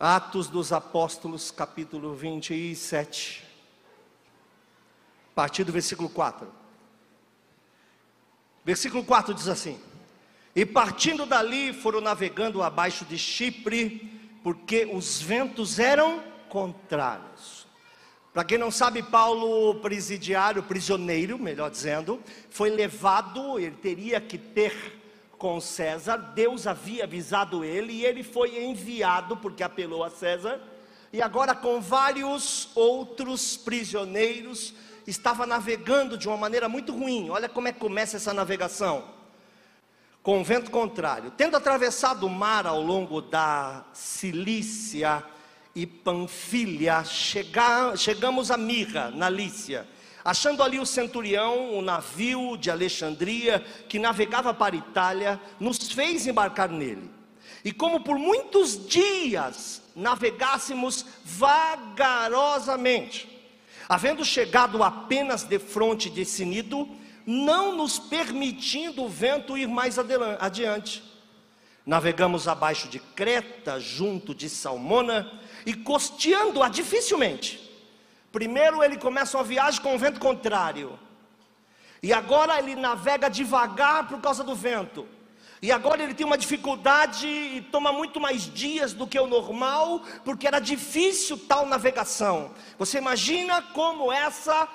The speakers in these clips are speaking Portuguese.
Atos dos Apóstolos, capítulo 27, a partir do versículo 4. Versículo 4 diz assim: E partindo dali foram navegando abaixo de Chipre, porque os ventos eram contrários. Para quem não sabe, Paulo, presidiário, prisioneiro, melhor dizendo, foi levado, ele teria que ter com César, Deus havia avisado ele e ele foi enviado porque apelou a César. E agora, com vários outros prisioneiros, estava navegando de uma maneira muito ruim. Olha como é que começa essa navegação. Com vento contrário. Tendo atravessado o mar ao longo da Cilícia e Panfilha, chega, chegamos a Mirra, na Lícia Achando ali o centurião, o navio de Alexandria, que navegava para Itália, nos fez embarcar nele. E como por muitos dias navegássemos vagarosamente, havendo chegado apenas de fronte de Sinido, não nos permitindo o vento ir mais adiante. Navegamos abaixo de Creta, junto de Salmona, e costeando-a dificilmente Primeiro ele começa uma viagem com o vento contrário. E agora ele navega devagar por causa do vento. E agora ele tem uma dificuldade e toma muito mais dias do que o normal, porque era difícil tal navegação. Você imagina como essa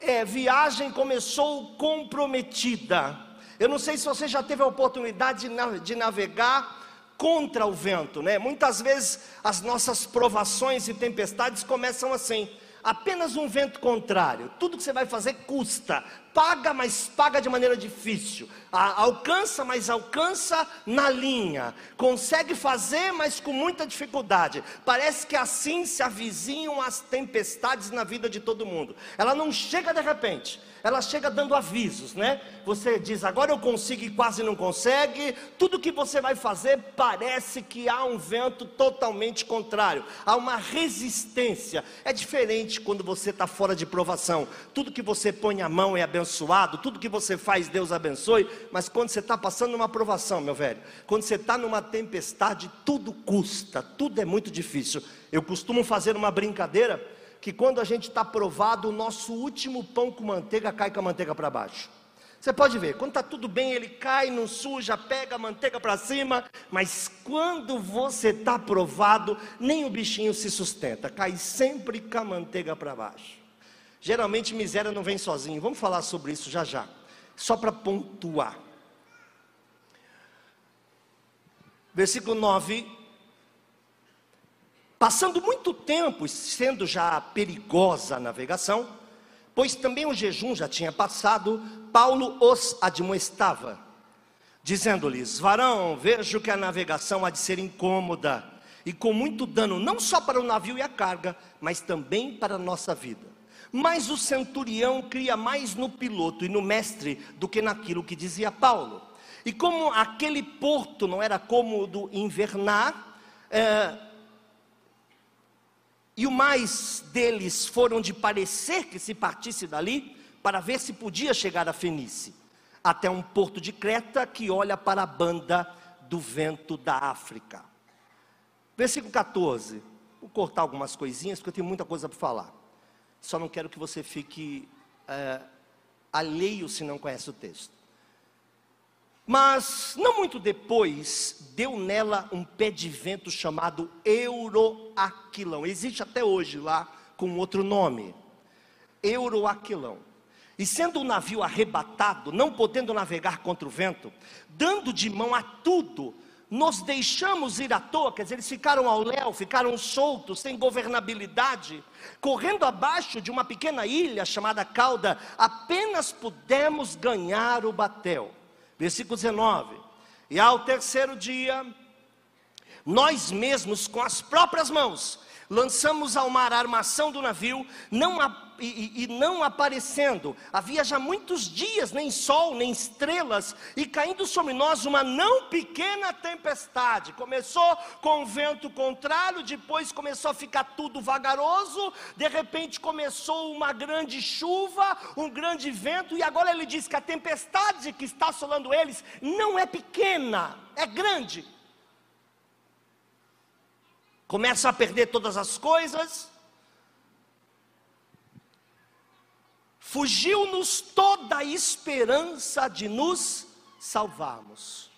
é, viagem começou comprometida. Eu não sei se você já teve a oportunidade de, navegar contra o vento, né? Muitas vezes as nossas provações e tempestades começam assim apenas um vento contrário. Tudo que você vai fazer custa. Paga, mas paga de maneira difícil. alcança, mas alcança na linha. Consegue fazer, mas com muita dificuldade. Parece que assim se avizinham as tempestades na vida de todo mundo. Ela não chega de repente ela chega dando avisos, né? Você diz, agora eu consigo e quase não consegue. Tudo que você vai fazer parece que há um vento totalmente contrário, há uma resistência. É diferente quando você está fora de provação. Tudo que você põe a mão é abençoado, tudo que você faz, Deus abençoe. Mas quando você está passando uma provação, meu velho, quando você está numa tempestade, tudo custa, tudo é muito difícil. Eu costumo fazer uma brincadeira que quando a gente está provado, o nosso último pão com manteiga cai com a manteiga para baixo. Você pode ver, quando está tudo bem, ele cai, não suja, pega a manteiga para cima, mas quando você está provado, nem o bichinho se sustenta, cai sempre com a manteiga para baixo. Geralmente miséria não vem sozinho, vamos falar sobre isso já já, só para pontuar. Versículo 9 Passando muito tempo, sendo já perigosa a navegação, pois também o jejum já tinha passado, Paulo os admoestava, dizendo-lhes: Varão, vejo que a navegação há de ser incômoda e com muito dano, não só para o navio e a carga, mas também para a nossa vida. Mas o centurião cria mais no piloto e no mestre do que naquilo que dizia Paulo. E como aquele porto não era cômodo invernar, é, e o mais deles foram de parecer que se partisse dali, para ver se podia chegar a Fenice, até um porto de Creta que olha para a banda do vento da África. Versículo 14. Vou cortar algumas coisinhas, porque eu tenho muita coisa para falar. Só não quero que você fique é, alheio se não conhece o texto. Mas não muito depois, deu nela um pé de vento chamado Euroaquilão. Existe até hoje lá com outro nome. Euroaquilão. E sendo o navio arrebatado, não podendo navegar contra o vento, dando de mão a tudo, nos deixamos ir à toa, quer dizer, eles ficaram ao léu, ficaram soltos, sem governabilidade, correndo abaixo de uma pequena ilha chamada Cauda, apenas pudemos ganhar o batel. Versículo 19: E ao terceiro dia, nós mesmos, com as próprias mãos, lançamos ao mar a armação do navio, não a, e, e, não aparecendo, havia já muitos dias, nem sol, nem estrelas, e caindo sobre nós uma não pequena tempestade. Começou com vento contrário, depois começou a ficar tudo vagaroso, de repente começou uma grande chuva, um grande vento, e agora ele diz que a tempestade que está assolando eles não é pequena, é grande. Começa a perder todas as coisas. Fugiu-nos toda a esperança de nos salvarmos.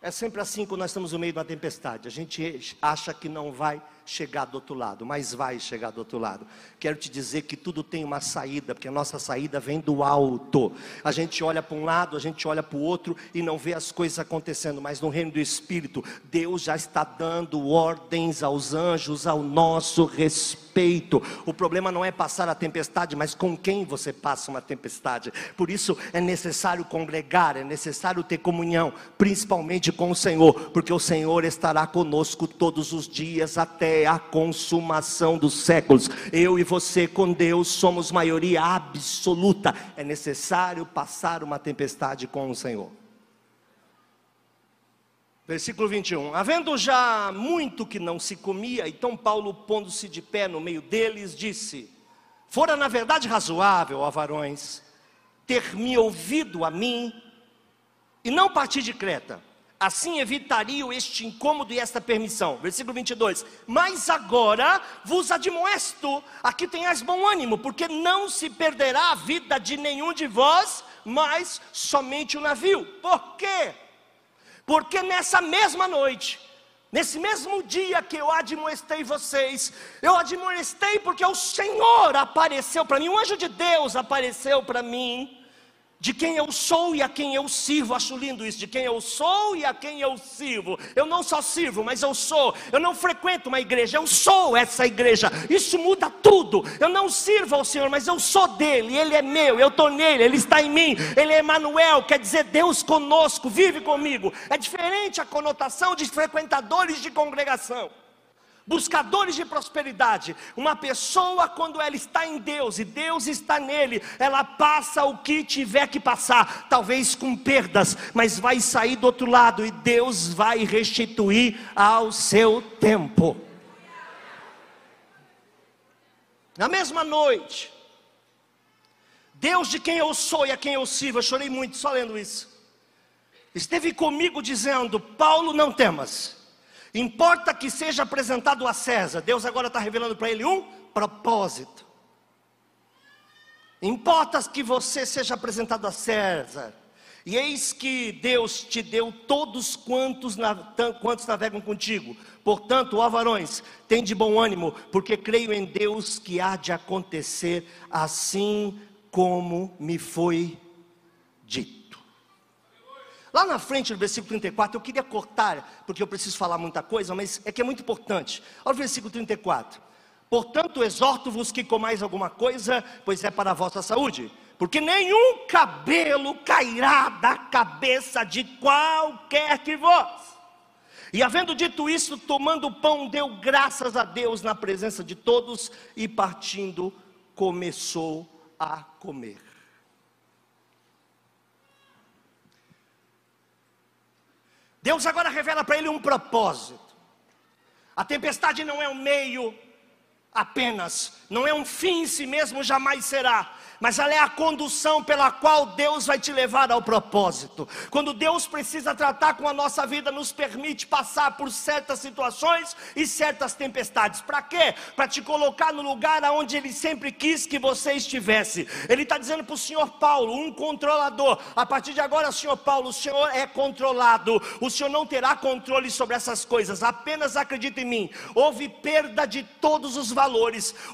É sempre assim quando nós estamos no meio de uma tempestade. A gente acha que não vai chegar do outro lado, mas vai chegar do outro lado. Quero te dizer que tudo tem uma saída, porque a nossa saída vem do alto. A gente olha para um lado, a gente olha para o outro e não vê as coisas acontecendo, mas no reino do Espírito, Deus já está dando ordens aos anjos ao nosso respeito. O problema não é passar a tempestade, mas com quem você passa uma tempestade. Por isso é necessário congregar, é necessário ter comunhão, principalmente com o Senhor, porque o Senhor estará conosco todos os dias até a consumação dos séculos. Eu e você com Deus somos maioria absoluta. É necessário passar uma tempestade com o Senhor. Versículo 21. Havendo já muito que não se comia, então Paulo, pondo-se de pé no meio deles, disse: Fora na verdade razoável, ó varões, ter me ouvido a mim e não partir de Creta Assim evitariam este incômodo e esta permissão. Versículo 22. Mas agora vos admoesto, aqui tenhais bom ânimo, porque não se perderá a vida de nenhum de vós, mas somente o navio. Por quê? Porque nessa mesma noite, nesse mesmo dia que eu admoestei vocês, eu admoestei porque o Senhor apareceu para mim, um anjo de Deus apareceu para mim de quem eu sou e a quem eu sirvo. Acho lindo isso, de quem eu sou e a quem eu sirvo. Eu não só sirvo, mas eu sou. Eu não frequento uma igreja, eu sou essa igreja. Isso muda tudo. Eu não sirvo ao Senhor, mas eu sou dele, ele é meu, eu estou nele, ele está em mim. Ele é Emmanuel, quer dizer Deus conosco, vive comigo. É diferente a conotação de frequentadores de congregação buscadores de prosperidade. Uma pessoa, quando ela está em Deus e Deus está nele, ela passa o que tiver que passar, talvez com perdas, mas vai sair do outro lado e Deus vai restituir ao seu tempo. Na mesma noite, Deus de quem eu sou e a quem eu sirvo, eu chorei muito só lendo isso. Esteve comigo dizendo: Paulo, não temas Importa que seja apresentado a César. Deus agora está revelando para ele um propósito. Importa que você seja apresentado a César. E eis que Deus te deu todos quantos, quantos navegam contigo. Portanto, ó varões, tem de bom ânimo, porque creio em Deus que há de acontecer assim como me foi dito. Lá na frente, no versículo 34, eu queria cortar, porque eu preciso falar muita coisa, mas é que é muito importante. Olha o versículo 34. Portanto, exorto-vos que comais alguma coisa, pois é para a vossa saúde. Porque nenhum cabelo cairá da cabeça de qualquer que vós. E havendo dito isso, tomando o pão, deu graças a Deus na presença de todos e partindo, começou a comer. Deus agora revela para ele um propósito. A tempestade não é um meio apenas, não é um fim em si mesmo, jamais será mas ela é a condução pela qual Deus vai te levar ao propósito. Quando Deus precisa tratar com a nossa vida, nos permite passar por certas situações e certas tempestades. Para quê? Para te colocar no lugar aonde Ele sempre quis que você estivesse. Ele está dizendo para o Senhor Paulo, um controlador. A partir de agora, Senhor Paulo, o Senhor é controlado. O Senhor não terá controle sobre essas coisas. Apenas acredita em mim. Houve perda de todos os valores.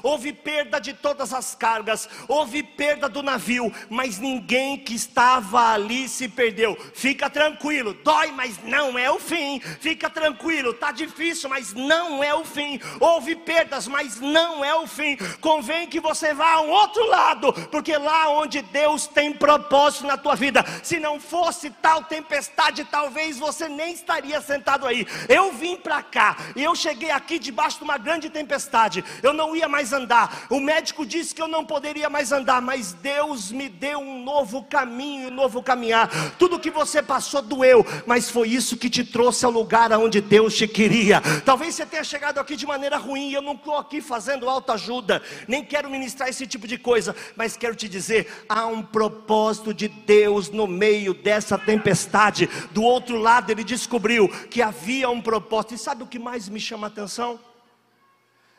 Houve perda de todas as cargas. Houve perda do navio, mas ninguém que estava ali se perdeu. Fica tranquilo, dói, mas não é o fim. Fica tranquilo, tá difícil, mas não é o fim. Houve perdas, mas não é o fim. Convém que você vá a um outro lado, porque lá onde Deus tem propósito na tua vida, se não fosse tal tempestade, talvez você nem estaria sentado aí. Eu vim para cá e eu cheguei aqui debaixo de uma grande tempestade. Eu não ia mais andar. O médico disse que eu não poderia mais andar, mas Deus me deu um novo caminho, um novo caminhar. Tudo que você passou doeu, mas foi isso que te trouxe ao lugar aonde Deus te queria. Talvez você tenha chegado aqui de maneira ruim, eu não estou aqui fazendo autoajuda, nem quero ministrar esse tipo de coisa, mas quero te dizer: há um propósito de Deus no meio dessa tempestade. Do outro lado, ele descobriu que havia um propósito, e sabe o que mais me chama a atenção?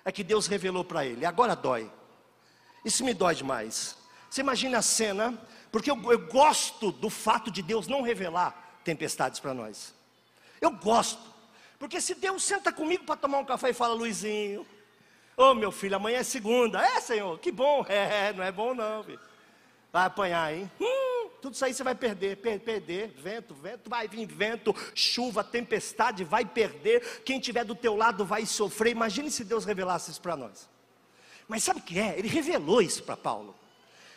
É que Deus revelou para ele, agora dói. Isso me dói demais. Você imagina a cena, porque eu, eu gosto do fato de Deus não revelar tempestades para nós. Eu gosto. Porque se Deus senta comigo para tomar um café e fala, Luizinho, ô oh, meu filho, amanhã é segunda. É, Senhor, que bom. É, não é bom não, filho. Vai apanhar, hein? Hum, tudo isso aí você vai perder, per perder, vento, vento, vai vir vento, chuva, tempestade, vai perder. Quem tiver do teu lado vai sofrer. Imagine se Deus revelasse isso para nós. Mas sabe o que é? Ele revelou isso para Paulo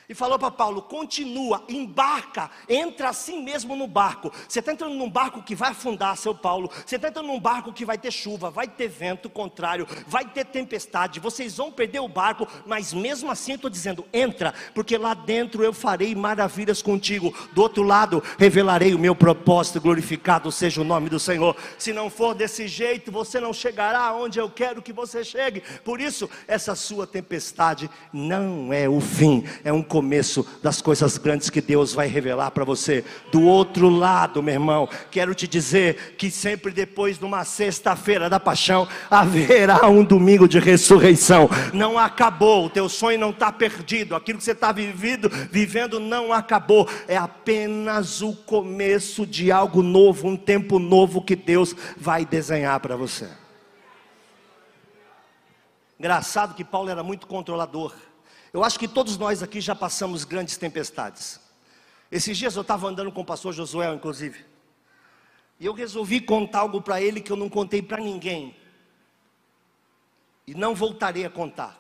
e falou para Paulo: continua, embarca, entra assim mesmo no barco. Você está entrando num barco que vai afundar, seu Paulo. Você está entrando num barco que vai ter chuva, vai ter vento contrário, vai ter tempestade. Vocês vão perder o barco, mas mesmo assim eu estou dizendo: entra, porque lá dentro eu farei maravilhas contigo. Do outro lado, revelarei o meu propósito, glorificado seja o nome do Senhor. Se não for desse jeito, você não chegará onde eu quero que você chegue. Por isso, essa sua tempestade não é o fim, é um começo das coisas grandes que Deus vai revelar para você. Do outro lado, meu irmão, quero te dizer que sempre depois de uma sexta-feira da paixão, haverá um domingo de ressurreição. Não acabou, o teu sonho não está perdido, aquilo que você está vivendo, vivendo não acabou, é apenas o começo de algo novo, um tempo novo que Deus vai desenhar para você. Engraçado que Paulo era muito controlador. Eu acho que todos nós aqui já passamos grandes tempestades. Esses dias eu estava andando com o pastor Josué, inclusive. E eu resolvi contar algo para ele que eu não contei para ninguém. E não voltarei a contar.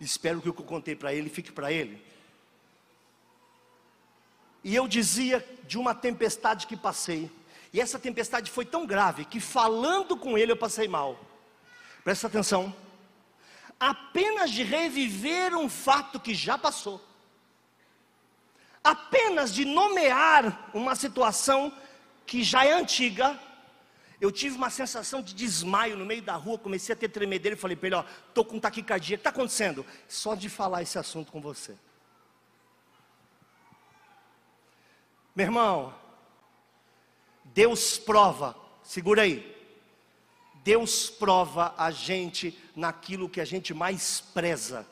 Espero que o que eu contei para ele fique para ele. E eu dizia de uma tempestade que passei. E essa tempestade foi tão grave que falando com ele eu passei mal. Presta atenção apenas de reviver um fato que já passou, apenas de nomear uma situação que já é antiga, eu tive uma sensação de desmaio no meio da rua, comecei a ter tremedeira e falei para ele: Ó, estou com taquicardia, o que está acontecendo? Só de falar esse assunto com você. Meu irmão, Deus prova, segura aí, Deus prova a gente naquilo que a gente mais preza,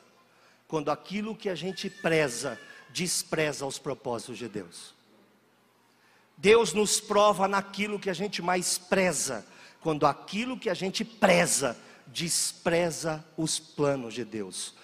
quando aquilo que a gente preza despreza os propósitos de Deus. Deus nos prova naquilo que a gente mais preza, quando aquilo que a gente preza despreza os planos de Deus.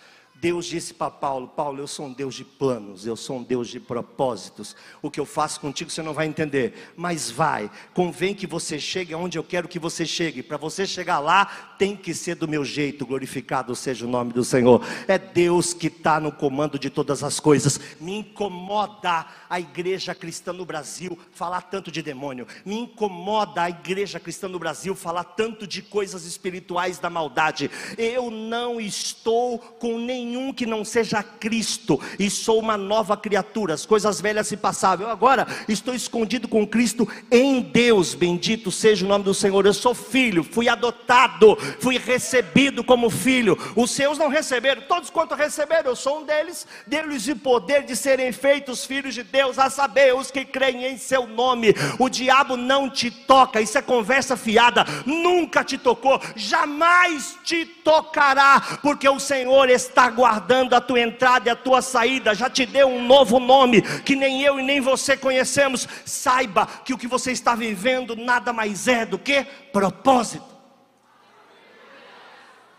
Deus disse para Paulo: Paulo, eu sou um Deus de planos, eu sou um Deus de propósitos. O que eu faço contigo você não vai entender, mas vai. Convém que você chegue aonde eu quero que você chegue. Para você chegar lá, tem que ser do meu jeito. Glorificado seja o nome do Senhor. É Deus que está no comando de todas as coisas. Me incomoda a igreja cristã no Brasil falar tanto de demônio. Me incomoda a igreja cristã no Brasil falar tanto de coisas espirituais da maldade. Eu não estou com nenhum nenhum que não seja Cristo, e sou uma nova criatura, as coisas velhas se passavam, eu agora estou escondido com Cristo em Deus, bendito seja o nome do Senhor, eu sou filho, fui adotado, fui recebido como filho, os seus não receberam, todos quanto receberam, eu sou um deles, deles o poder de serem feitos filhos de Deus, a saber, os que creem em seu nome, o diabo não te toca, isso é conversa fiada, nunca te tocou, jamais te tocará, porque o Senhor está guardando a tua entrada e a tua saída, já te deu um novo nome que nem eu e nem você conhecemos. Saiba que o que você está vivendo nada mais é do que propósito.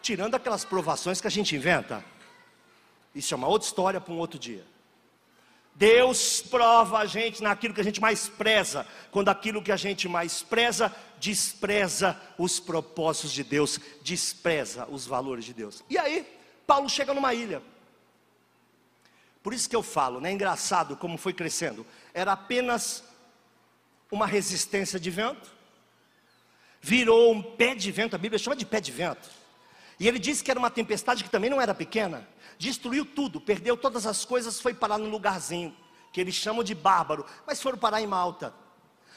Tirando aquelas provações que a gente inventa, isso é uma outra história para um outro dia. Deus prova a gente naquilo que a gente mais preza, quando aquilo que a gente mais preza despreza os propósitos de Deus, despreza os valores de Deus. E aí, Paulo chega numa ilha. Por isso que eu falo, né? Engraçado como foi crescendo. Era apenas uma resistência de vento, virou um pé de vento, a Bíblia chama de pé de vento. E ele disse que era uma tempestade que também não era pequena. Destruiu tudo, perdeu todas as coisas, foi parar num lugarzinho que eles chamam de bárbaro, mas foram parar em Malta.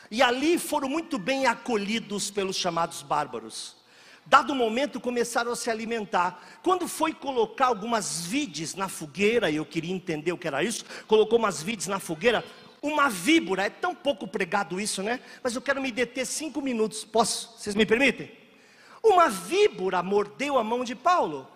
E ali foram muito bem acolhidos pelos chamados bárbaros. Dado o momento, começaram a se alimentar. Quando foi colocar algumas vides na fogueira, e eu queria entender o que era isso, colocou umas vides na fogueira, uma víbora, é tão pouco pregado isso, né? Mas eu quero me deter cinco minutos, posso? Vocês me permitem? Uma víbora mordeu a mão de Paulo.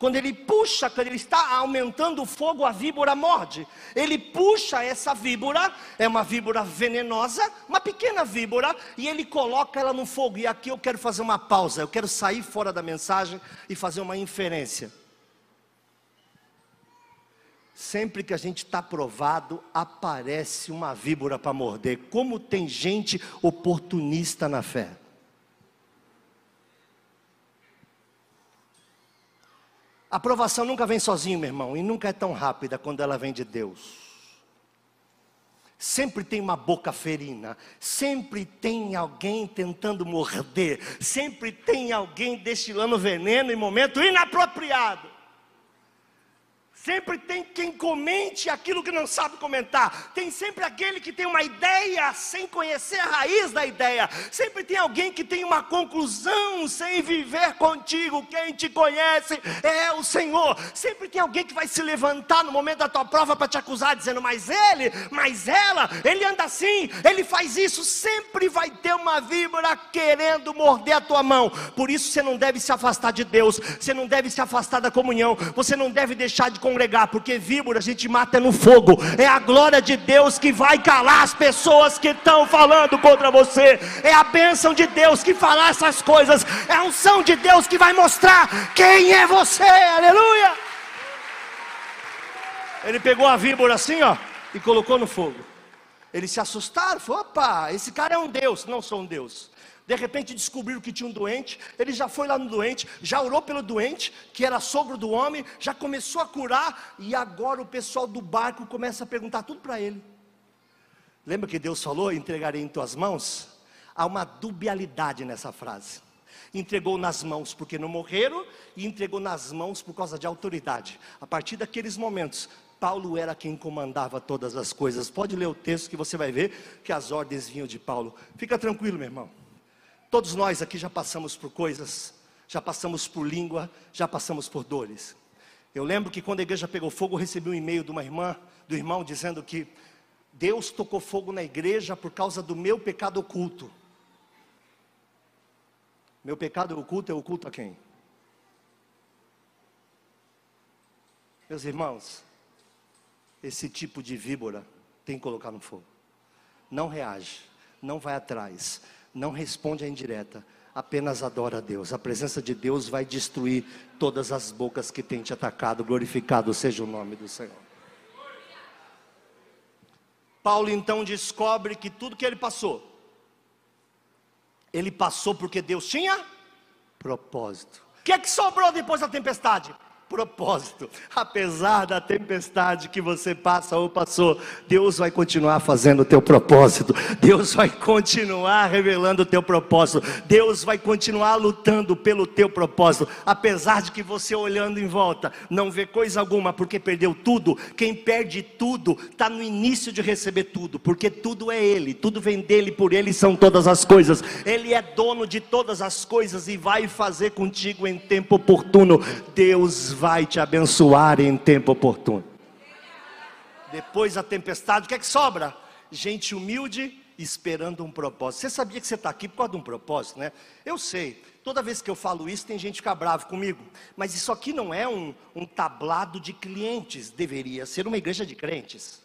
Quando ele puxa, quando ele está aumentando o fogo, a víbora morde. Ele puxa essa víbora, é uma víbora venenosa, uma pequena víbora, e ele coloca ela no fogo. E aqui eu quero fazer uma pausa, eu quero sair fora da mensagem e fazer uma inferência. Sempre que a gente está provado, aparece uma víbora para morder. Como tem gente oportunista na fé. A aprovação nunca vem sozinho, meu irmão, e nunca é tão rápida quando ela vem de Deus. Sempre tem uma boca ferina, sempre tem alguém tentando morder, sempre tem alguém destilando veneno em momento inapropriado. Sempre tem quem comente aquilo que não sabe comentar. Tem sempre aquele que tem uma ideia sem conhecer a raiz da ideia. Sempre tem alguém que tem uma conclusão sem viver contigo. Quem te conhece é o Senhor. Sempre tem alguém que vai se levantar no momento da tua prova para te acusar, dizendo: Mas ele, mas ela, ele anda assim, ele faz isso. Sempre vai ter uma víbora querendo morder a tua mão. Por isso você não deve se afastar de Deus. Você não deve se afastar da comunhão. Você não deve deixar de congregar, porque víbora a gente mata no fogo. É a glória de Deus que vai calar as pessoas que estão falando contra você. É a bênção de Deus que fala essas coisas. É a unção de Deus que vai mostrar quem é você. Aleluia! Ele pegou a víbora assim, ó, e colocou no fogo. Eles se assustaram, falou, opa, esse cara é um Deus, não sou um Deus. De repente descobriram que tinha um doente, ele já foi lá no doente, já orou pelo doente, que era sogro do homem, já começou a curar, e agora o pessoal do barco começa a perguntar tudo para ele. Lembra que Deus falou: entregarei em tuas mãos? Há uma dubialidade nessa frase. Entregou nas mãos porque não morreram, e entregou nas mãos por causa de autoridade. A partir daqueles momentos, Paulo era quem comandava todas as coisas. Pode ler o texto que você vai ver que as ordens vinham de Paulo. Fica tranquilo, meu irmão. Todos nós aqui já passamos por coisas, já passamos por língua, já passamos por dores. Eu lembro que quando a igreja pegou fogo, eu recebi um e-mail de uma irmã, do irmão, dizendo que Deus tocou fogo na igreja por causa do meu pecado oculto. Meu pecado oculto é oculto a quem? Meus irmãos, esse tipo de víbora tem que colocar no fogo. Não reage, não vai atrás, não responde à indireta, apenas adora a Deus. A presença de Deus vai destruir todas as bocas que têm te atacado. Glorificado seja o nome do Senhor. Paulo então descobre que tudo que ele passou, ele passou porque Deus tinha propósito. O que é que sobrou depois da tempestade? Propósito. Apesar da tempestade que você passa ou passou, Deus vai continuar fazendo o teu propósito. Deus vai continuar revelando o teu propósito. Deus vai continuar lutando pelo teu propósito. Apesar de que você olhando em volta não vê coisa alguma porque perdeu tudo, quem perde tudo está no início de receber tudo, porque tudo é Ele, tudo vem dele, por Ele são todas as coisas. Ele é dono de todas as coisas e vai fazer contigo em tempo oportuno. Deus vai te abençoar em tempo oportuno. Depois da tempestade, o que é que sobra? Gente humilde esperando um propósito. Você sabia que você está aqui por causa de um propósito, né? Eu sei. Toda vez que eu falo isso, tem gente que fica bravo comigo. Mas isso aqui não é um, um tablado de clientes. Deveria ser uma igreja de crentes.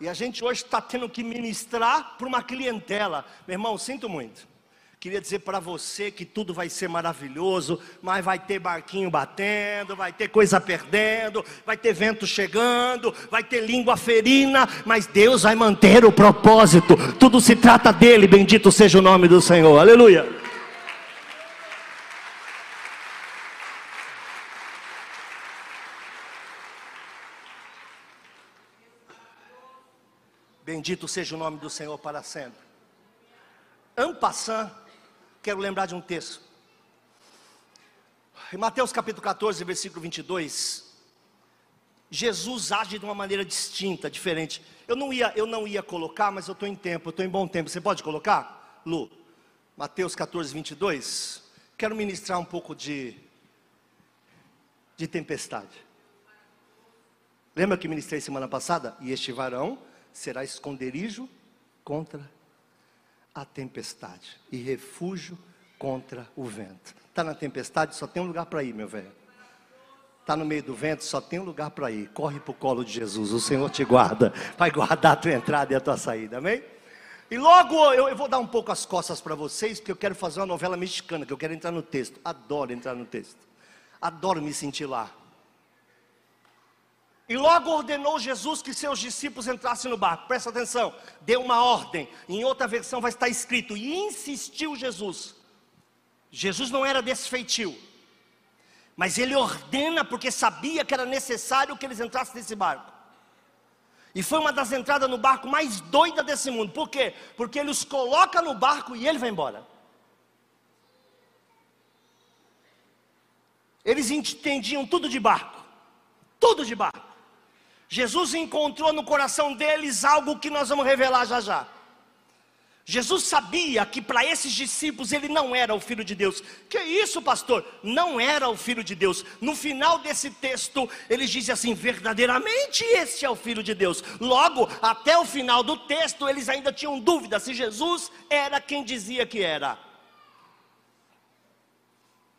E a gente hoje está tendo que ministrar para uma clientela. Meu irmão, sinto muito. Queria dizer para você que tudo vai ser maravilhoso, mas vai ter barquinho batendo, vai ter coisa perdendo, vai ter vento chegando, vai ter língua ferina, mas Deus vai manter o propósito. Tudo se trata dele, bendito seja o nome do Senhor. Aleluia. Bendito seja o nome do Senhor para sempre. Ampassan quero lembrar de um texto. Em Mateus capítulo 14, versículo 22, Jesus age de uma maneira distinta, diferente. Eu não ia, eu não ia colocar, mas eu estou em tempo, eu estou em bom tempo. Você pode colocar, Lu? Mateus 14, 22. Quero ministrar um pouco de, de tempestade. Lembra que ministrei semana passada? E este varão será esconderijo contra a tempestade e refúgio contra o vento. Está na tempestade, só tem um lugar para ir, meu velho. Está no meio do vento, só tem um lugar para ir. Corre para o colo de Jesus, o Senhor te guarda, vai guardar a tua entrada e a tua saída, amém? E logo eu, eu vou dar um pouco as costas para vocês, porque eu quero fazer uma novela mexicana, que eu quero entrar no texto. Adoro entrar no texto, adoro me sentir lá. E logo ordenou Jesus que seus discípulos entrassem no barco. Presta atenção, deu uma ordem. Em outra versão vai estar escrito: e insistiu Jesus. Jesus não era desse. Mas ele ordena porque sabia que era necessário que eles entrassem nesse barco. E foi uma das entradas no barco mais doida desse mundo. Por quê? Porque ele os coloca no barco e ele vai embora. Eles entendiam tudo de barco. Tudo de barco. Jesus encontrou no coração deles algo que nós vamos revelar já já. Jesus sabia que para esses discípulos ele não era o filho de Deus. Que isso, pastor? Não era o filho de Deus. No final desse texto, ele diz assim: verdadeiramente este é o filho de Deus. Logo, até o final do texto, eles ainda tinham dúvida se Jesus era quem dizia que era.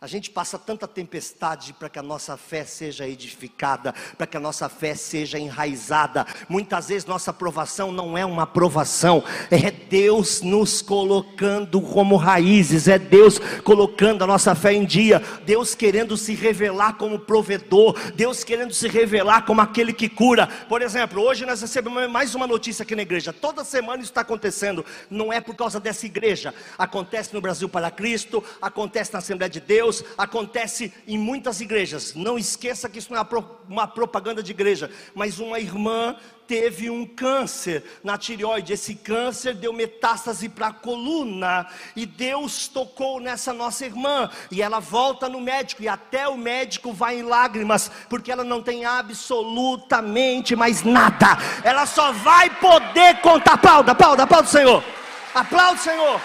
A gente passa tanta tempestade para que a nossa fé seja edificada, para que a nossa fé seja enraizada. Muitas vezes nossa aprovação não é uma aprovação, é Deus nos colocando como raízes, é Deus colocando a nossa fé em dia, Deus querendo se revelar como provedor, Deus querendo se revelar como aquele que cura. Por exemplo, hoje nós recebemos mais uma notícia aqui na igreja. Toda semana isso está acontecendo, não é por causa dessa igreja, acontece no Brasil para Cristo, acontece na Assembleia de Deus Deus acontece em muitas igrejas. Não esqueça que isso não é uma propaganda de igreja, mas uma irmã teve um câncer na tireoide. Esse câncer deu metástase para a coluna e Deus tocou nessa nossa irmã e ela volta no médico e até o médico vai em lágrimas porque ela não tem absolutamente mais nada. Ela só vai poder contar. Aplauda, aplauda, aplauda o Senhor. Aplauda o Senhor.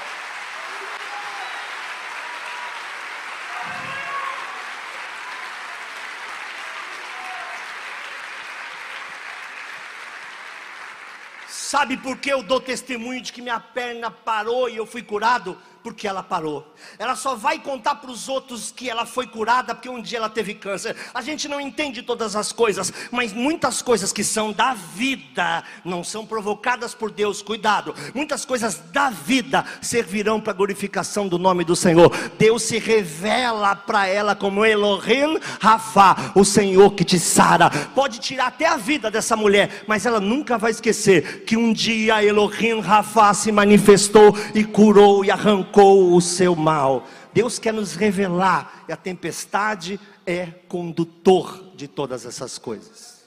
Sabe por que eu dou testemunho de que minha perna parou e eu fui curado? Porque ela parou. Ela só vai contar para os outros que ela foi curada porque um dia ela teve câncer. A gente não entende todas as coisas, mas muitas coisas que são da vida não são provocadas por Deus. Cuidado, muitas coisas da vida servirão para a glorificação do nome do Senhor. Deus se revela para ela como Elohim Rafa, o Senhor que te sara. Pode tirar até a vida dessa mulher, mas ela nunca vai esquecer que um dia Elohim Rafa se manifestou e curou e arrancou arrancou o seu mal. Deus quer nos revelar, e a tempestade é condutor de todas essas coisas.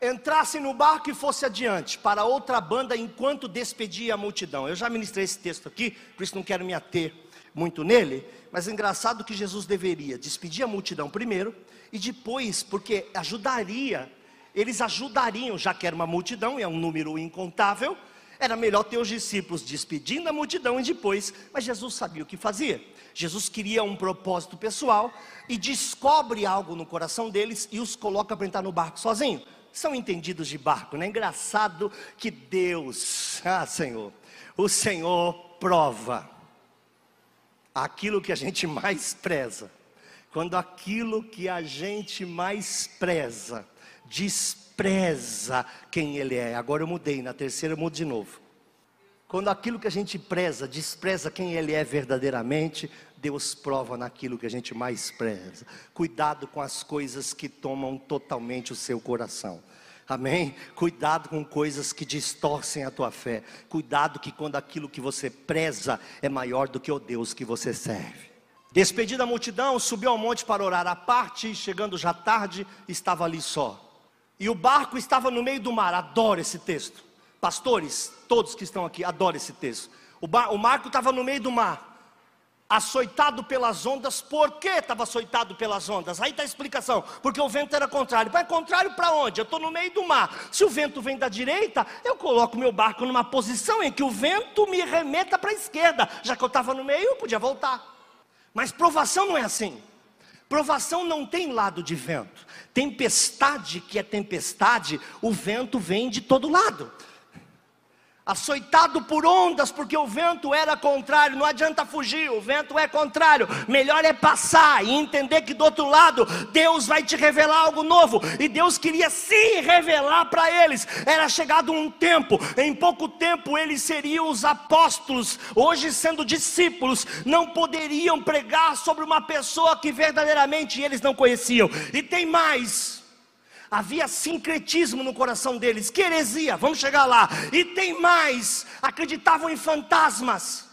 Entrasse no barco e fosse adiante para outra banda enquanto despedia a multidão. Eu já ministrei esse texto aqui, por isso não quero me ater muito nele, mas é engraçado que Jesus deveria despedir a multidão primeiro e depois, porque ajudaria, eles ajudariam, já que era uma multidão, é um número incontável, era melhor ter os discípulos despedindo a multidão e depois, mas Jesus sabia o que fazia. Jesus queria um propósito pessoal e descobre algo no coração deles e os coloca para entrar no barco sozinho. São entendidos de barco, não é engraçado que Deus, ah Senhor, o Senhor prova aquilo que a gente mais preza. Quando aquilo que a gente mais preza despreza despreza quem Ele é. Agora eu mudei, na terceira eu mudo de novo. Quando aquilo que a gente preza, despreza quem Ele é verdadeiramente, Deus prova naquilo que a gente mais preza. Cuidado com as coisas que tomam totalmente o seu coração. Amém? Cuidado com coisas que distorcem a tua fé. Cuidado que quando aquilo que você preza é maior do que o Deus que você serve. Despedida a multidão, subiu ao monte para orar à parte, chegando já tarde, estava ali só. E o barco estava no meio do mar. Adoro esse texto. Pastores, todos que estão aqui, adoro esse texto. O, bar, o barco estava no meio do mar. açoitado pelas ondas, por que estava açoitado pelas ondas? Aí está a explicação, porque o vento era contrário. Mas contrário para onde? Eu estou no meio do mar. Se o vento vem da direita, eu coloco meu barco numa posição em que o vento me remeta para a esquerda. Já que eu estava no meio, eu podia voltar. Mas provação não é assim. Provação não tem lado de vento. Tempestade que é tempestade, o vento vem de todo lado açoitado por ondas, porque o vento era contrário, não adianta fugir, o vento é contrário, melhor é passar e entender que do outro lado Deus vai te revelar algo novo, e Deus queria sim revelar para eles, era chegado um tempo, em pouco tempo eles seriam os apóstolos, hoje sendo discípulos, não poderiam pregar sobre uma pessoa que verdadeiramente eles não conheciam, e tem mais, havia sincretismo no coração deles, que heresia, vamos chegar lá. E tem mais, acreditavam em fantasmas.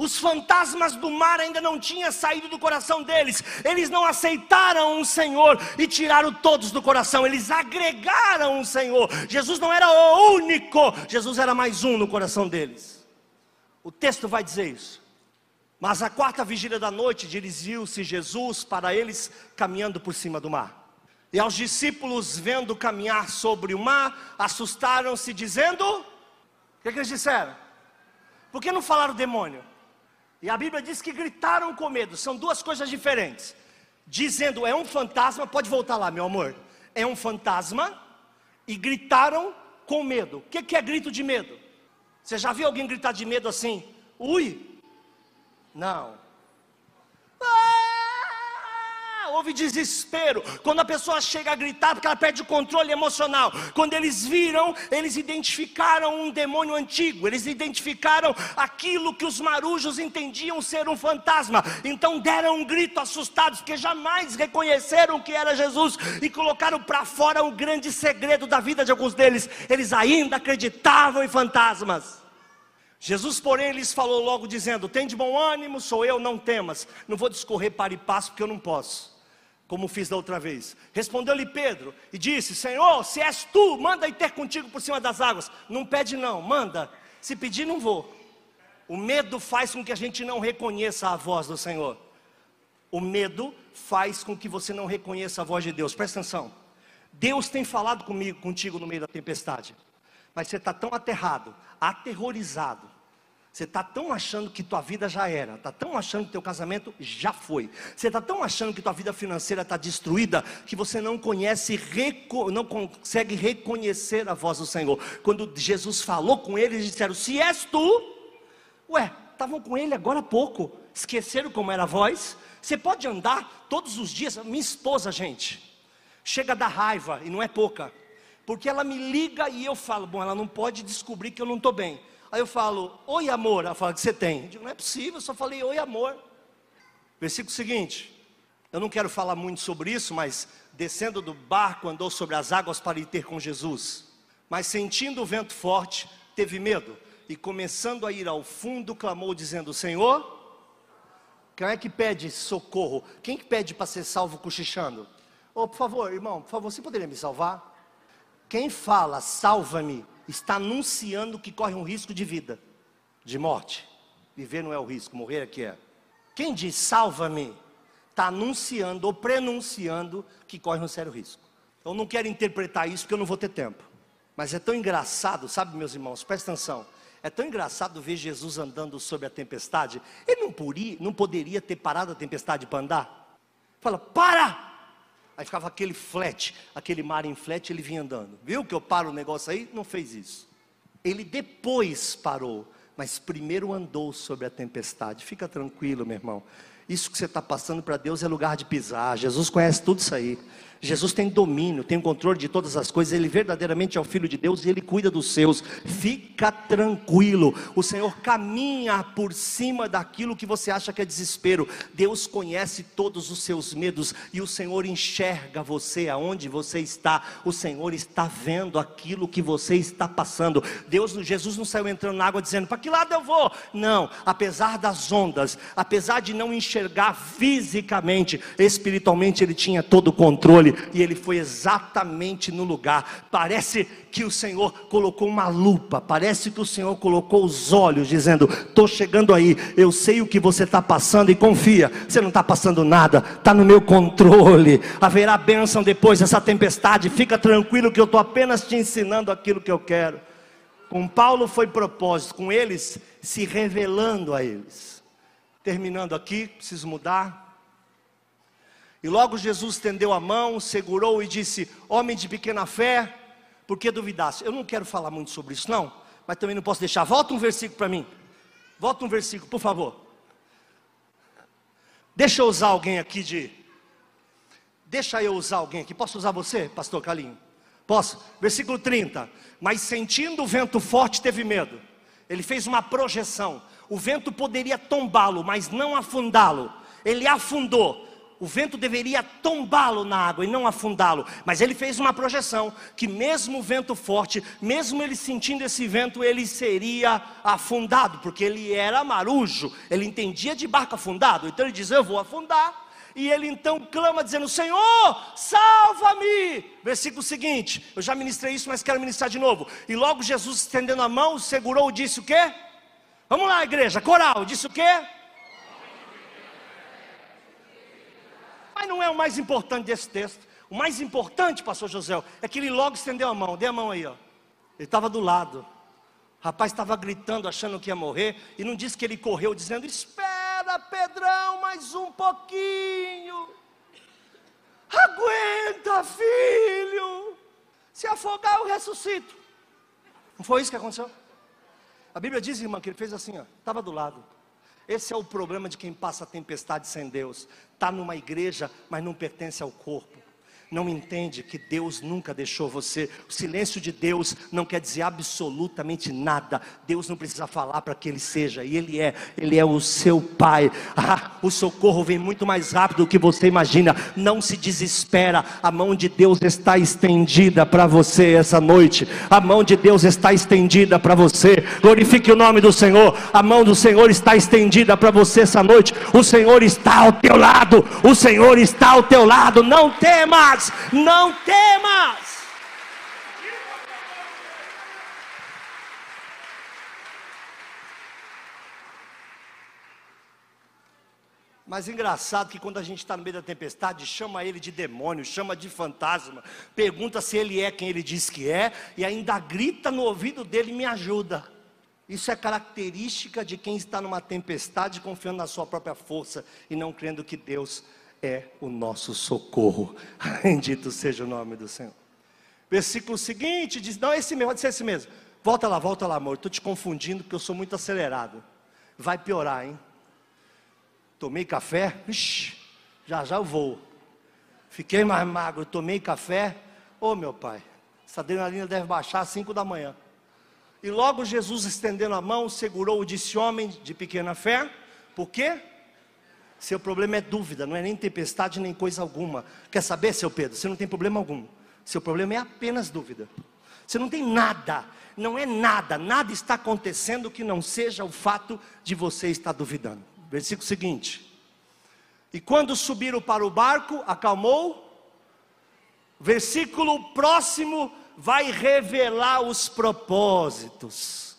Os fantasmas do mar ainda não tinham saído do coração deles. Eles não aceitaram o Senhor e tiraram todos do coração. Eles agregaram o Senhor. Jesus não era o único, Jesus era mais um no coração deles. O texto vai dizer isso. Mas a quarta vigília da noite dirigiu-se Jesus para eles caminhando por cima do mar. E aos discípulos, vendo caminhar sobre o mar, assustaram-se, dizendo: O que, que eles disseram? Por que não falaram demônio? E a Bíblia diz que gritaram com medo, são duas coisas diferentes. Dizendo, é um fantasma, pode voltar lá, meu amor. É um fantasma, e gritaram com medo. O que, que é grito de medo? Você já viu alguém gritar de medo assim? Ui? Não. Houve desespero. Quando a pessoa chega a gritar, porque ela perde o controle emocional. Quando eles viram, eles identificaram um demônio antigo, eles identificaram aquilo que os marujos entendiam ser um fantasma. Então deram um grito assustados, porque jamais reconheceram que era Jesus e colocaram para fora o grande segredo da vida de alguns deles. Eles ainda acreditavam em fantasmas. Jesus, porém, lhes falou logo, dizendo: Tem de bom ânimo, sou eu, não temas. Não vou discorrer para e passo, porque eu não posso como fiz da outra vez. Respondeu-lhe Pedro e disse: Senhor, se és tu, manda ir ter contigo por cima das águas. Não pede, não, manda. Se pedir, não vou. O medo faz com que a gente não reconheça a voz do Senhor. O medo faz com que você não reconheça a voz de Deus. Presta atenção. Deus tem falado comigo, contigo no meio da tempestade. Mas você está tão aterrado, aterrorizado, você está tão achando que tua vida já era, está tão achando que teu casamento já foi. Você está tão achando que tua vida financeira está destruída que você não conhece, não consegue reconhecer a voz do Senhor. Quando Jesus falou com eles, eles disseram: Se és tu, ué, estavam com ele agora há pouco, esqueceram como era a voz. Você pode andar todos os dias. Minha esposa, gente, chega da raiva e não é pouca, porque ela me liga e eu falo: Bom, ela não pode descobrir que eu não estou bem. Aí eu falo, oi amor. Ela fala, que você tem? Eu digo, não é possível, eu só falei, oi amor. Versículo seguinte, eu não quero falar muito sobre isso, mas descendo do barco, andou sobre as águas para ir ter com Jesus. Mas sentindo o vento forte, teve medo. E começando a ir ao fundo, clamou, dizendo: Senhor, quem é que pede socorro? Quem que pede para ser salvo cochichando? Oh, por favor, irmão, por favor, você poderia me salvar? Quem fala, salva-me, está anunciando que corre um risco de vida, de morte. Viver não é o risco, morrer é que é. Quem diz salva-me, está anunciando ou prenunciando que corre um sério risco. Eu não quero interpretar isso porque eu não vou ter tempo. Mas é tão engraçado, sabe, meus irmãos, presta atenção. É tão engraçado ver Jesus andando sobre a tempestade. Ele não, podia, não poderia ter parado a tempestade para andar. Fala, para! Aí ficava aquele flat, aquele mar em flat, ele vinha andando. Viu que eu paro o negócio aí? Não fez isso. Ele depois parou, mas primeiro andou sobre a tempestade. Fica tranquilo, meu irmão. Isso que você está passando para Deus é lugar de pisar. Jesus conhece tudo isso aí. Jesus tem domínio, tem controle de todas as coisas, ele verdadeiramente é o Filho de Deus e ele cuida dos seus. Fica tranquilo, o Senhor caminha por cima daquilo que você acha que é desespero. Deus conhece todos os seus medos e o Senhor enxerga você aonde você está. O Senhor está vendo aquilo que você está passando. Deus, Jesus não saiu entrando na água dizendo: para que lado eu vou? Não, apesar das ondas, apesar de não enxergar fisicamente, espiritualmente, ele tinha todo o controle e ele foi exatamente no lugar. Parece que o Senhor colocou uma lupa, parece que o Senhor colocou os olhos, dizendo: Estou chegando aí, eu sei o que você está passando e confia, você não está passando nada, está no meu controle. Haverá bênção depois dessa tempestade, fica tranquilo que eu estou apenas te ensinando aquilo que eu quero. Com Paulo foi propósito, com eles se revelando a eles. Terminando aqui, preciso mudar. E logo Jesus estendeu a mão, segurou e disse: Homem de pequena fé, por que duvidasse? Eu não quero falar muito sobre isso, não, mas também não posso deixar. Volta um versículo para mim. Volta um versículo, por favor. Deixa eu usar alguém aqui de. Deixa eu usar alguém aqui. Posso usar você, pastor Calinho? Posso? Versículo 30. Mas sentindo o vento forte, teve medo. Ele fez uma projeção. O vento poderia tombá-lo, mas não afundá-lo. Ele afundou. O vento deveria tombá-lo na água e não afundá-lo. Mas ele fez uma projeção que, mesmo o vento forte, mesmo ele sentindo esse vento, ele seria afundado, porque ele era marujo, ele entendia de barco afundado. Então ele diz: Eu vou afundar e ele então clama dizendo: Senhor, salva-me. Versículo seguinte, eu já ministrei isso, mas quero ministrar de novo. E logo Jesus estendendo a mão, segurou e disse o quê? Vamos lá, igreja, coral, disse o quê? Mas não é o mais importante desse texto. O mais importante, pastor José, é que ele logo estendeu a mão. Dê a mão aí, ó. Ele estava do lado. O rapaz estava gritando, achando que ia morrer, e não disse que ele correu dizendo: Espera Pedrão, mais um pouquinho. Aguenta, filho. Se afogar, eu ressuscito. Não foi isso que aconteceu? A Bíblia diz, irmã, que ele fez assim, ó, estava do lado. Esse é o problema de quem passa a tempestade sem Deus. Está numa igreja, mas não pertence ao corpo não entende que Deus nunca deixou você. O silêncio de Deus não quer dizer absolutamente nada. Deus não precisa falar para que Ele seja, e Ele é, Ele é o seu Pai. Ah, o socorro vem muito mais rápido do que você imagina. Não se desespera, a mão de Deus está estendida para você essa noite. A mão de Deus está estendida para você. Glorifique o nome do Senhor. A mão do Senhor está estendida para você essa noite. O Senhor está ao teu lado. O Senhor está ao teu lado. Não temas temas, não temas. Mas engraçado que quando a gente está no meio da tempestade, chama ele de demônio, chama de fantasma, pergunta se ele é quem ele diz que é, e ainda grita no ouvido dele: me ajuda. Isso é característica de quem está numa tempestade confiando na sua própria força e não crendo que Deus é o nosso socorro. Bendito seja o nome do Senhor. Versículo seguinte diz: Não, é esse mesmo, pode ser esse mesmo. Volta lá, volta lá, amor. Estou te confundindo porque eu sou muito acelerado. Vai piorar, hein? Tomei café, Ixi, já já eu vou. Fiquei mais magro, tomei café. Ô oh, meu pai, essa adrenalina deve baixar às 5 da manhã. E logo Jesus estendendo a mão, segurou e disse: Homem de pequena fé, por quê? Seu problema é dúvida, não é nem tempestade nem coisa alguma. Quer saber, seu Pedro? Você não tem problema algum. Seu problema é apenas dúvida. Você não tem nada, não é nada, nada está acontecendo que não seja o fato de você estar duvidando. Versículo seguinte: E quando subiram para o barco, acalmou. Versículo próximo vai revelar os propósitos.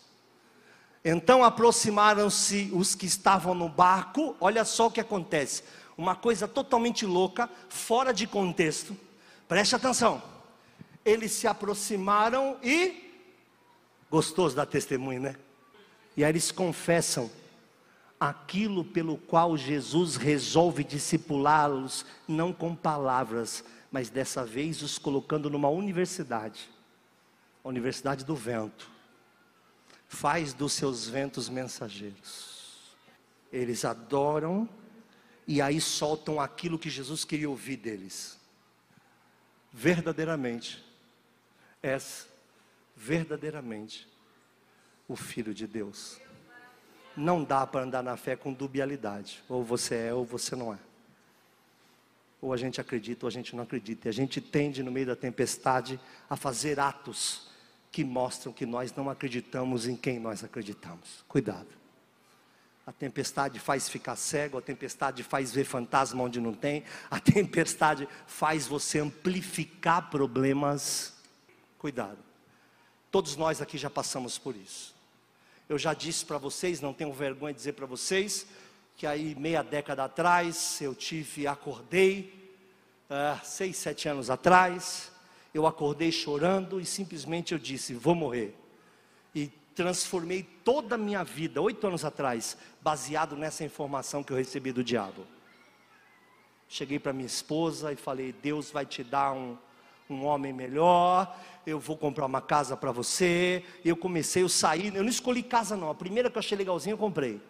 Então aproximaram-se os que estavam no barco. Olha só o que acontece. Uma coisa totalmente louca, fora de contexto. Preste atenção. Eles se aproximaram e. Gostoso da testemunha, né? E aí eles confessam aquilo pelo qual Jesus resolve discipulá-los, não com palavras, mas dessa vez os colocando numa universidade a Universidade do Vento faz dos seus ventos mensageiros. Eles adoram e aí soltam aquilo que Jesus queria ouvir deles. Verdadeiramente, és verdadeiramente o Filho de Deus. Não dá para andar na fé com dubialidade. Ou você é ou você não é. Ou a gente acredita ou a gente não acredita. E a gente tende, no meio da tempestade, a fazer atos que mostram que nós não acreditamos em quem nós acreditamos. Cuidado. A tempestade faz ficar cego, a tempestade faz ver fantasma onde não tem, a tempestade faz você amplificar problemas. Cuidado. Todos nós aqui já passamos por isso. Eu já disse para vocês, não tenho vergonha de dizer para vocês, que aí meia década atrás eu tive, acordei, uh, seis, sete anos atrás, eu acordei chorando e simplesmente eu disse: vou morrer. E transformei toda a minha vida, oito anos atrás, baseado nessa informação que eu recebi do diabo. Cheguei para minha esposa e falei: Deus vai te dar um, um homem melhor, eu vou comprar uma casa para você. Eu comecei, eu saí, eu não escolhi casa não, a primeira que eu achei legalzinha eu comprei.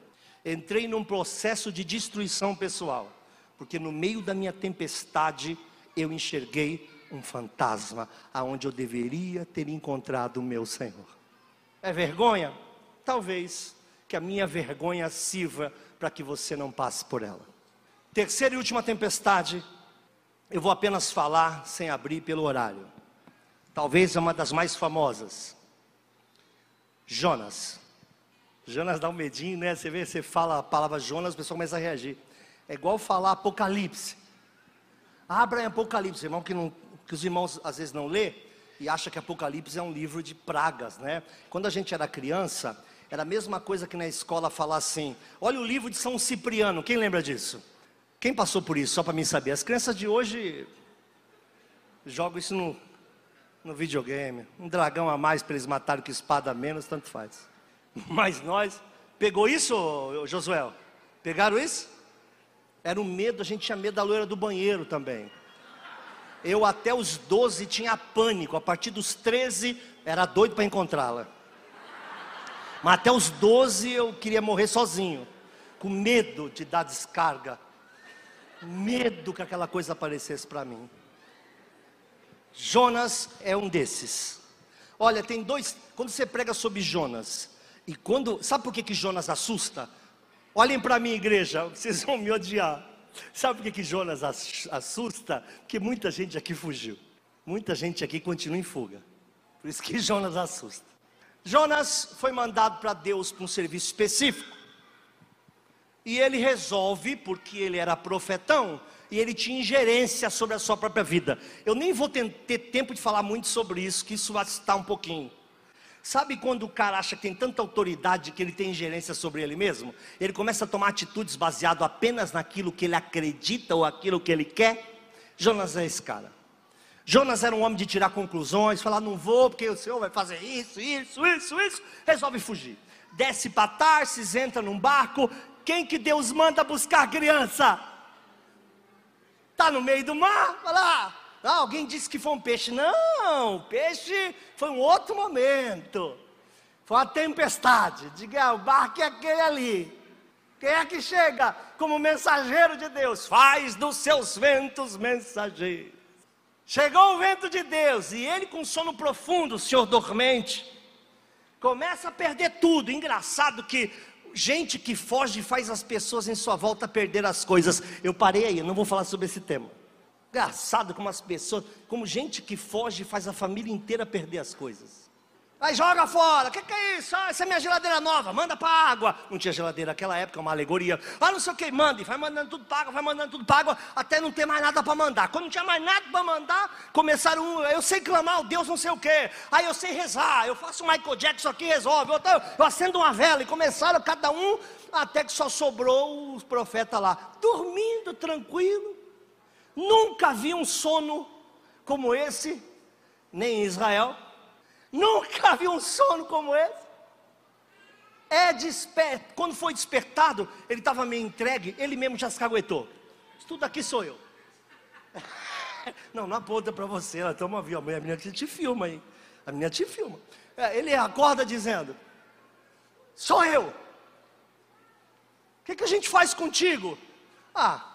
Entrei num processo de destruição pessoal, porque no meio da minha tempestade eu enxerguei um fantasma, aonde eu deveria ter encontrado o meu Senhor. É vergonha? Talvez que a minha vergonha sirva para que você não passe por ela. Terceira e última tempestade, eu vou apenas falar sem abrir pelo horário. Talvez é uma das mais famosas. Jonas. Jonas dá um medinho, né? Você vê, você fala a palavra Jonas, o pessoal começa a reagir. É igual falar Apocalipse. Abra em Apocalipse, irmão, que, não, que os irmãos às vezes não lê e acha que Apocalipse é um livro de pragas, né? Quando a gente era criança, era a mesma coisa que na escola falar assim: olha o livro de São Cipriano, quem lembra disso? Quem passou por isso? Só para mim saber. As crianças de hoje jogam isso no, no videogame. Um dragão a mais para eles matarem que espada a menos, tanto faz. Mas nós, pegou isso, Josué? Pegaram isso? Era um medo, a gente tinha medo da loira do banheiro também. Eu até os 12 tinha pânico, a partir dos 13 era doido para encontrá-la. Mas até os 12 eu queria morrer sozinho, com medo de dar descarga, medo que aquela coisa aparecesse para mim. Jonas é um desses. Olha, tem dois, quando você prega sobre Jonas, e quando, sabe por que, que Jonas assusta? Olhem para mim, igreja, vocês vão me odiar. Sabe por que, que Jonas assusta? Porque muita gente aqui fugiu. Muita gente aqui continua em fuga. Por isso que Jonas assusta. Jonas foi mandado para Deus para um serviço específico. E ele resolve, porque ele era profetão, e ele tinha ingerência sobre a sua própria vida. Eu nem vou ter, ter tempo de falar muito sobre isso, que isso vai estar um pouquinho. Sabe quando o cara acha que tem tanta autoridade que ele tem ingerência sobre ele mesmo? Ele começa a tomar atitudes baseado apenas naquilo que ele acredita ou aquilo que ele quer? Jonas é esse cara. Jonas era um homem de tirar conclusões, falar não vou porque o Senhor vai fazer isso, isso, isso, isso, resolve fugir. Desce para Tarsis, entra num barco. Quem que Deus manda buscar criança? Tá no meio do mar, vai lá, ah, alguém disse que foi um peixe. Não, peixe foi um outro momento. Foi uma tempestade. Diga, ah, o barco é aquele ali. Quem é que chega como mensageiro de Deus? Faz dos seus ventos mensageiros. Chegou o vento de Deus e ele, com sono profundo, o senhor dormente, começa a perder tudo. Engraçado que gente que foge faz as pessoas em sua volta perder as coisas. Eu parei aí, não vou falar sobre esse tema. Engraçado como as pessoas, como gente que foge faz a família inteira perder as coisas. Aí joga fora, o que, que, é isso? Ah, essa é minha geladeira nova, manda para água. Não tinha geladeira naquela época, uma alegoria. Ah, não sei o que, manda, e vai mandando tudo para água, vai mandando tudo para água, até não ter mais nada para mandar. Quando não tinha mais nada para mandar, começaram, eu sei clamar o Deus não sei o que, aí eu sei rezar, eu faço o Michael Jackson aqui, resolve, eu, eu acendo uma vela, e começaram cada um, até que só sobrou os profetas lá, dormindo, tranquilo. Nunca vi um sono como esse, nem em Israel. Nunca vi um sono como esse. É desperto. Quando foi despertado, ele estava meio entregue, ele mesmo já se caguetou. Tudo aqui sou eu. Não, não aponta para você, ela toma viu, a menina te filma aí. A menina te filma. É, ele acorda dizendo: Sou eu. O que, que a gente faz contigo? Ah,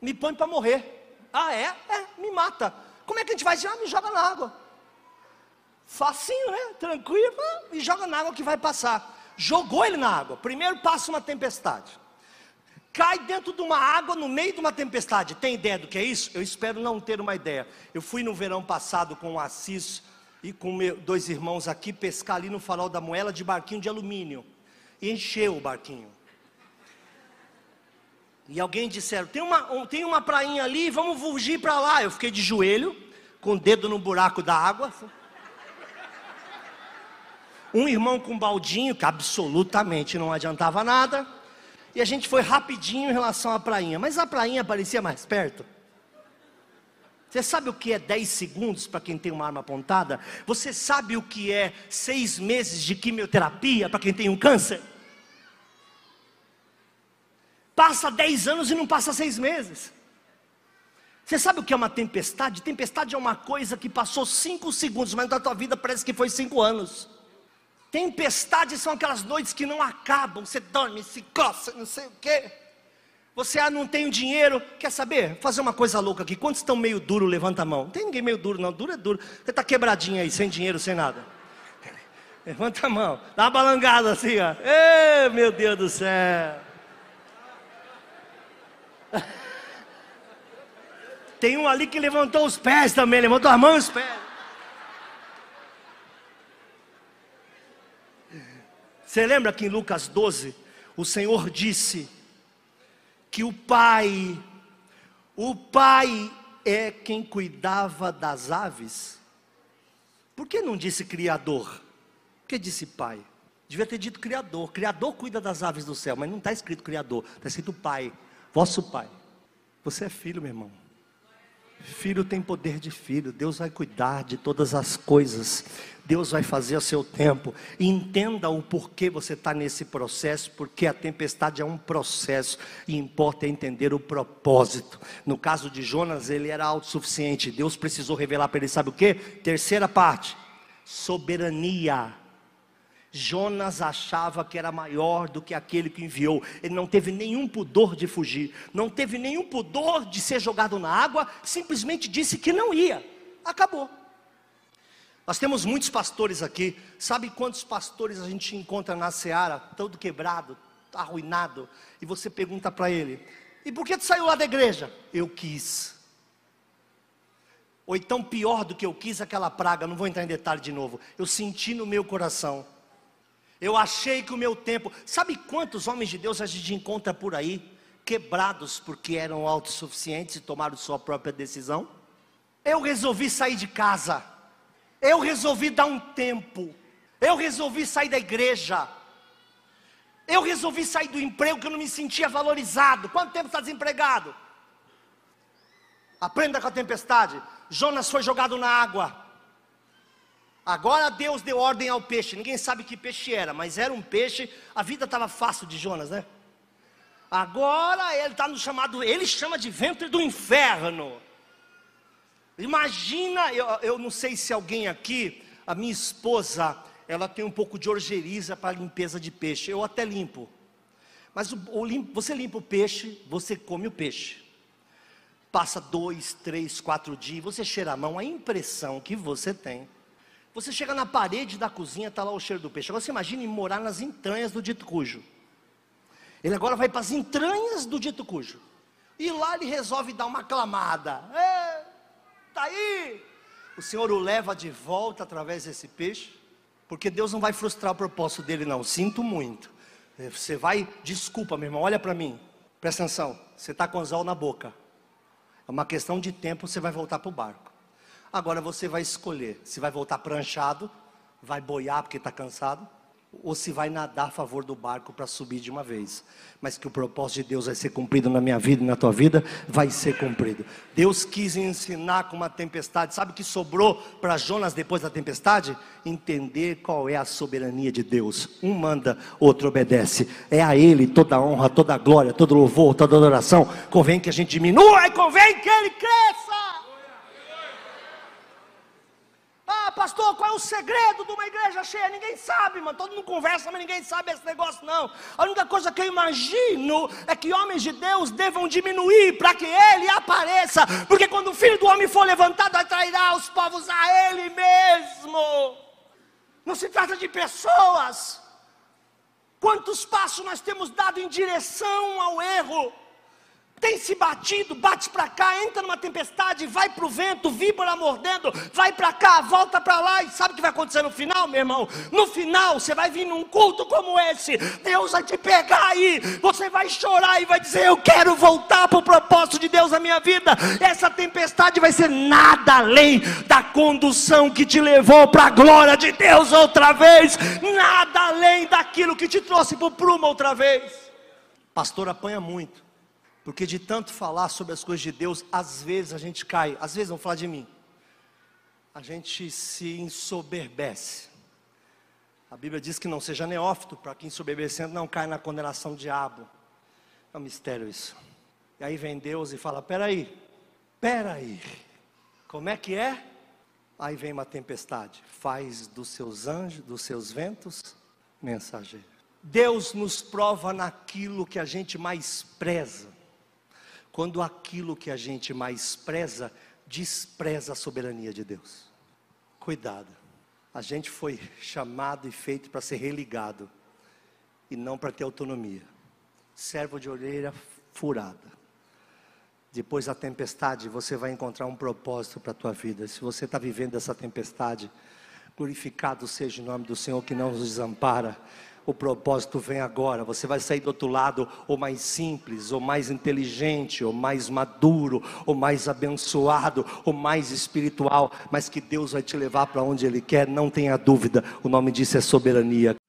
me põe para morrer. Ah, é? É, me mata. Como é que a gente vai? Ah, me joga na água. Facinho, né? Tranquilo, me joga na água que vai passar. Jogou ele na água. Primeiro passa uma tempestade. Cai dentro de uma água no meio de uma tempestade. Tem ideia do que é isso? Eu espero não ter uma ideia. Eu fui no verão passado com o Assis e com meu, dois irmãos aqui pescar ali no farol da Moela de barquinho de alumínio. e encheu o barquinho. E alguém disseram: tem uma, tem uma prainha ali, vamos fugir para lá. Eu fiquei de joelho, com o dedo no buraco da água. Um irmão com baldinho, que absolutamente não adiantava nada. E a gente foi rapidinho em relação à prainha. Mas a prainha parecia mais perto. Você sabe o que é 10 segundos para quem tem uma arma apontada? Você sabe o que é seis meses de quimioterapia para quem tem um câncer? Passa 10 anos e não passa seis meses. Você sabe o que é uma tempestade? Tempestade é uma coisa que passou cinco segundos, mas na tua vida parece que foi cinco anos. Tempestades são aquelas noites que não acabam, você dorme, se coça, não sei o quê. Você ah, não tem dinheiro, quer saber? Fazer uma coisa louca aqui. Quantos estão meio duro? Levanta a mão. Não tem ninguém meio duro, não. Duro é duro. Você está quebradinho aí, sem dinheiro, sem nada. Levanta a mão. Dá uma balangada assim, ó. Ei, meu Deus do céu. Tem um ali que levantou os pés também, levantou as mãos e os pés. Você lembra que em Lucas 12, o Senhor disse que o Pai, o Pai é quem cuidava das aves? Por que não disse Criador? Por que disse Pai? Devia ter dito Criador. Criador cuida das aves do céu, mas não está escrito Criador, está escrito Pai, vosso Pai. Você é filho, meu irmão. Filho tem poder de filho, Deus vai cuidar de todas as coisas, Deus vai fazer o seu tempo. Entenda o porquê você está nesse processo, porque a tempestade é um processo e importa entender o propósito. No caso de Jonas, ele era autossuficiente, Deus precisou revelar para ele, sabe o que? Terceira parte: soberania. Jonas achava que era maior do que aquele que enviou. Ele não teve nenhum pudor de fugir, não teve nenhum pudor de ser jogado na água, simplesmente disse que não ia. Acabou. Nós temos muitos pastores aqui. Sabe quantos pastores a gente encontra na seara, todo quebrado, arruinado, e você pergunta para ele: "E por que tu saiu lá da igreja?" Eu quis. Ou então pior do que eu quis aquela praga, não vou entrar em detalhe de novo. Eu senti no meu coração eu achei que o meu tempo. Sabe quantos homens de Deus a gente encontra por aí, quebrados porque eram autossuficientes e tomaram sua própria decisão? Eu resolvi sair de casa. Eu resolvi dar um tempo. Eu resolvi sair da igreja. Eu resolvi sair do emprego que eu não me sentia valorizado. Quanto tempo está desempregado? Aprenda com a tempestade. Jonas foi jogado na água. Agora Deus deu ordem ao peixe. Ninguém sabe que peixe era, mas era um peixe. A vida estava fácil de Jonas, né? Agora ele está no chamado, ele chama de ventre do inferno. Imagina, eu, eu não sei se alguém aqui, a minha esposa, ela tem um pouco de orgeriza para limpeza de peixe. Eu até limpo. Mas o, o, você limpa o peixe, você come o peixe. Passa dois, três, quatro dias, você cheira a mão, a impressão que você tem você chega na parede da cozinha, está lá o cheiro do peixe. Agora você imagine morar nas entranhas do dito cujo. Ele agora vai para as entranhas do dito cujo. E lá ele resolve dar uma clamada. Está aí! O Senhor o leva de volta através desse peixe. Porque Deus não vai frustrar o propósito dele, não. Sinto muito. Você vai, desculpa, meu irmão, olha para mim. Presta atenção. Você está com anzol na boca. É uma questão de tempo, você vai voltar para o barco. Agora você vai escolher se vai voltar pranchado, vai boiar porque está cansado, ou se vai nadar a favor do barco para subir de uma vez. Mas que o propósito de Deus vai ser cumprido na minha vida e na tua vida, vai ser cumprido. Deus quis ensinar com uma tempestade. Sabe o que sobrou para Jonas depois da tempestade? Entender qual é a soberania de Deus. Um manda, outro obedece. É a Ele toda honra, toda glória, todo louvor, toda adoração. Convém que a gente diminua e convém que Ele cresça. Ah, pastor, qual é o segredo de uma igreja cheia? Ninguém sabe, mano. Todo mundo conversa, mas ninguém sabe esse negócio, não. A única coisa que eu imagino é que homens de Deus devam diminuir para que ele apareça. Porque quando o filho do homem for levantado, atrairá os povos a ele mesmo. Não se trata de pessoas. Quantos passos nós temos dado em direção ao erro? Tem se batido, bate para cá, entra numa tempestade, vai para o vento, víbora mordendo, vai para cá, volta para lá, e sabe o que vai acontecer no final, meu irmão? No final, você vai vir num culto como esse, Deus vai te pegar aí, você vai chorar e vai dizer: Eu quero voltar para o propósito de Deus na minha vida. Essa tempestade vai ser nada além da condução que te levou para a glória de Deus outra vez, nada além daquilo que te trouxe para o prumo outra vez. Pastor apanha muito porque de tanto falar sobre as coisas de Deus, às vezes a gente cai, às vezes vamos falar de mim. A gente se ensoberbece. A Bíblia diz que não seja neófito, para quem ensoberbecendo não cai na condenação do diabo. É um mistério isso. E aí vem Deus e fala: peraí, peraí, como é que é? Aí vem uma tempestade, faz dos seus anjos, dos seus ventos, mensageiro. Deus nos prova naquilo que a gente mais preza quando aquilo que a gente mais preza despreza a soberania de Deus. Cuidado, a gente foi chamado e feito para ser religado e não para ter autonomia. Servo de orelha furada. Depois da tempestade, você vai encontrar um propósito para a tua vida. Se você está vivendo essa tempestade, glorificado seja o nome do Senhor que não nos desampara o propósito vem agora. Você vai sair do outro lado, ou mais simples, ou mais inteligente, ou mais maduro, ou mais abençoado, ou mais espiritual, mas que Deus vai te levar para onde Ele quer, não tenha dúvida. O nome disso é soberania.